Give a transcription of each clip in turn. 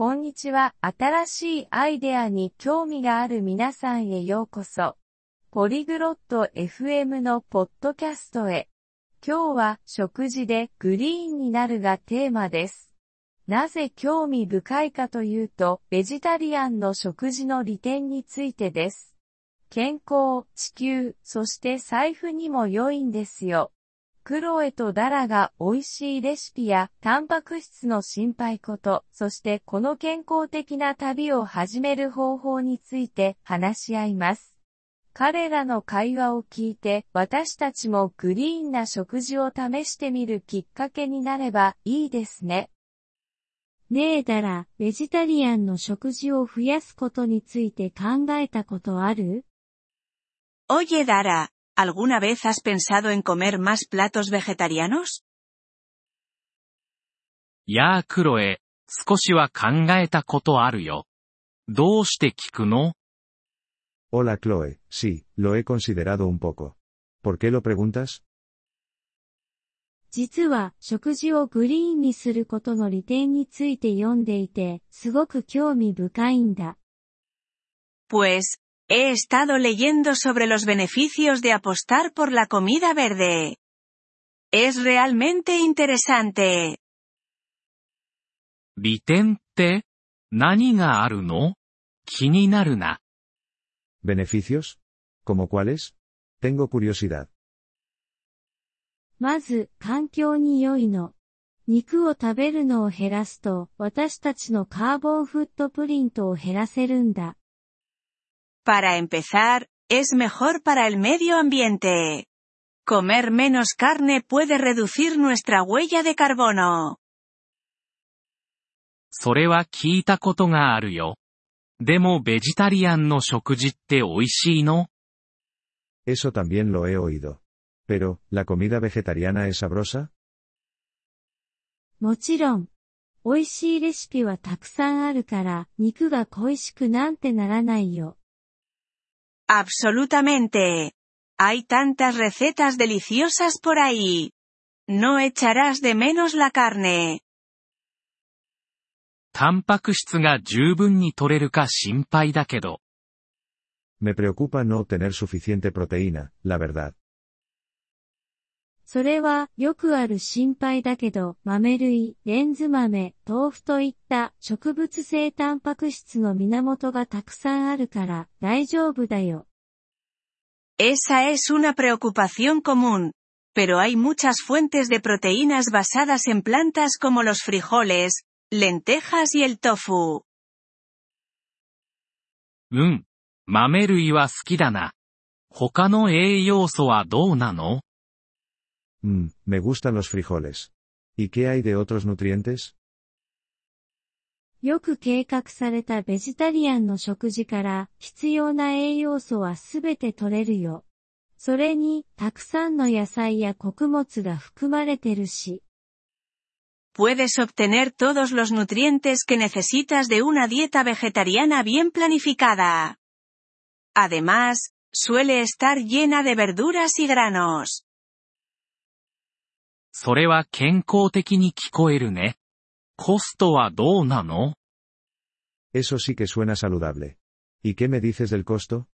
こんにちは。新しいアイデアに興味がある皆さんへようこそ。ポリグロット FM のポッドキャストへ。今日は食事でグリーンになるがテーマです。なぜ興味深いかというと、ベジタリアンの食事の利点についてです。健康、地球、そして財布にも良いんですよ。クロエとダラが美味しいレシピやタンパク質の心配こと、そしてこの健康的な旅を始める方法について話し合います。彼らの会話を聞いて私たちもグリーンな食事を試してみるきっかけになればいいですね。ねえダラ、ベジタリアンの食事を増やすことについて考えたことある？Oye Dara, ¿Alguna vez has pensado en comer más platos vegetarianos? やあクロエ、少しは考えたことあるよ。どうして聞くの Hola Chloe, sí, lo he considerado un poco. ¿Por qué lo preguntas? 実は食事をグリーンにすることの利点について読んでいて、すごく興味深いんだ。Pues, He estado leyendo sobre los beneficios de apostar por la comida verde. Es realmente interesante. ¿Beneficios? ¿Como cuáles? Tengo curiosidad. まず、環境に良いの。肉を食べるのを減らすと、私たちのカーボンフットプリントを減らせるんだ。 Para empezar, es mejor para el medio ambiente. Comer menos carne puede reducir nuestra huella de carbono. それは聞いたことがあるよ。でもベジタリアンの食事って美味しいの Eso también lo he oído. Pero, ¿la comida vegetariana es sabrosa? もちろん。美味しいレシピはたくさんあるから、肉が恋しくなんてならないよ。 Absolutamente. Hay tantas recetas deliciosas por ahí. No echarás de menos la carne. Me preocupa no obtener suficiente proteína, la verdad. それはよくある心配だけど、豆類、レンズ豆、豆腐といった植物性タンパク質の源がたくさんあるから大丈夫だよ。Esa es una preocupación común. Pero hay muchas fuentes de proteínas basadas en plantas como los frijoles, lentejas y el tofu. うん。豆類は好きだな。他の栄養素はどうなの Mmm, me gustan los frijoles. ¿Y qué hay de otros nutrientes? よく計画されたベジタリアンの食事から必要な栄養素はすべて取れるよ。それに、たくさんの野菜や穀物が含まれてるし。Puedes obtener todos los nutrientes que necesitas de una dieta vegetariana bien planificada. Además, suele estar llena de verduras y granos. それは健康的に聞こえるね。コストはどうなの Eso sí que suena saludable. ¿Y qué me dices del costo?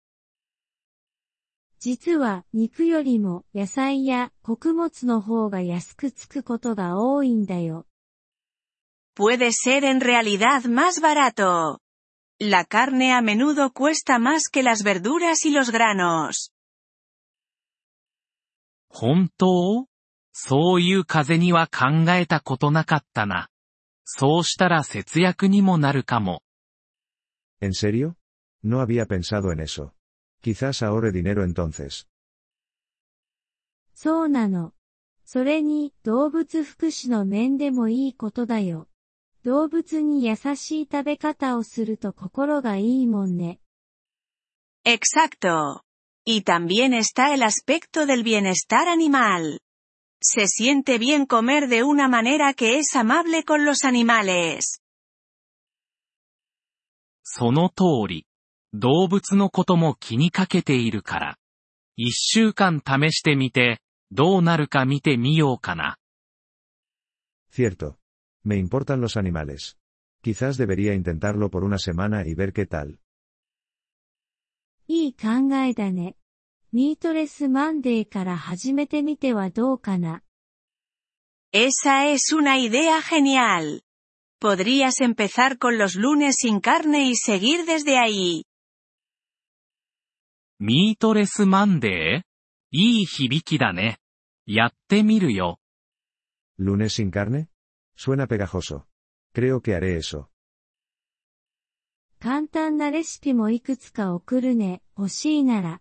実は肉よりも野菜や穀物の方が安くつくことが多いんだよ。Puede ser en realidad más barato. La carne a menudo cuesta más que las verduras y los granos. 本当 そういう風には考えたことなかったな。そうしたら節約にもなるかも。¿En serio? No había pensado en eso. Quizás ahorre dinero entonces. そうなの。それに、動物福祉の面でもいいことだよ。動物に優しい食べ方をすると心がいいもんね。Exacto. Y también está el aspecto del bienestar animal. Se siente bien comer de una manera que es amable con los animales. その通り。動物のことも気にかけているから。一週間試してみて、どうなるか見てみようかな。Cierto. Me importan los animales. Quizás debería intentarlo por una semana y ver qué tal. いい考えだね。 ミートレスマンデーから始めてみてはどうかな。 Esa es una idea genial. Podrías empezar con los lunes sin carne y seguir desde ahí. ミートレスマンデーいい響きだね。やってみるよ。 ¿Lunes sin carne? Suena pegajoso. Creo que haré eso. 簡単なレシピもいくつか送るね、欲しいなら。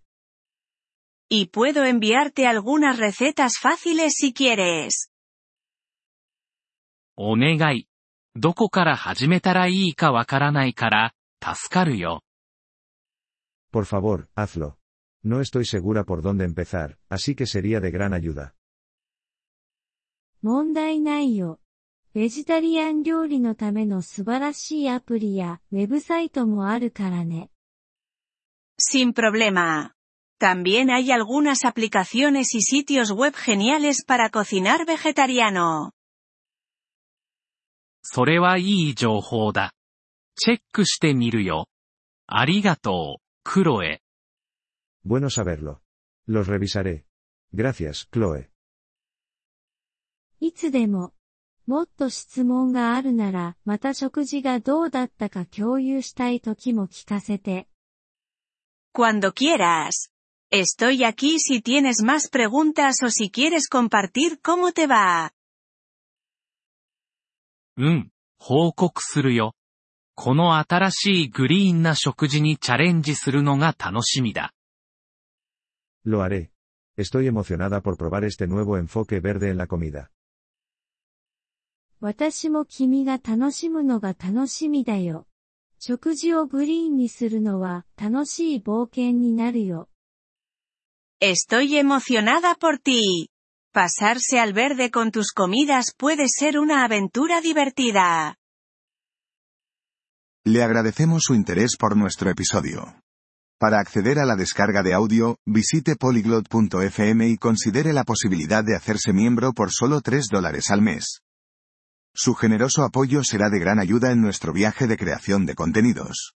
Y puedo enviarte algunas recetas fáciles si quieres. お願い。どこから始めたらいいかわからないから、助かるよ。 Por favor, hazlo. No estoy segura por dónde empezar, así que sería de gran ayuda. 問題ないよ。ベジタリアン料理のための素晴らしいアプリやウェブサイトもあるからね。 Sin problema. También hay algunas aplicaciones y sitios web geniales para cocinar vegetariano. それはいい情報だ。チェックしてみるよ。ありがとう、クロエ。 Bueno saberlo. Los revisaré. Gracias, Chloe. いつでも。もっと質問があるなら、また食事がどうだったか共有したい時も聞かせて。 Cuando quieras. Estoy aquí si tienes más preguntas o si quieres compartir cómo te va. うん、報告するよ。この新しいグリーンな食事にチャレンジするのが楽しみだ。Lo haré. Estoy emocionada por probar este nuevo enfoque verde en la comida. 私も君が楽しむのが楽しみだよ。食事をグリーンにするのは楽しい冒険になるよ。Estoy emocionada por ti. Pasarse al verde con tus comidas puede ser una aventura divertida. Le agradecemos su interés por nuestro episodio. Para acceder a la descarga de audio, visite polyglot.fm y considere la posibilidad de hacerse miembro por solo 3 dólares al mes. Su generoso apoyo será de gran ayuda en nuestro viaje de creación de contenidos.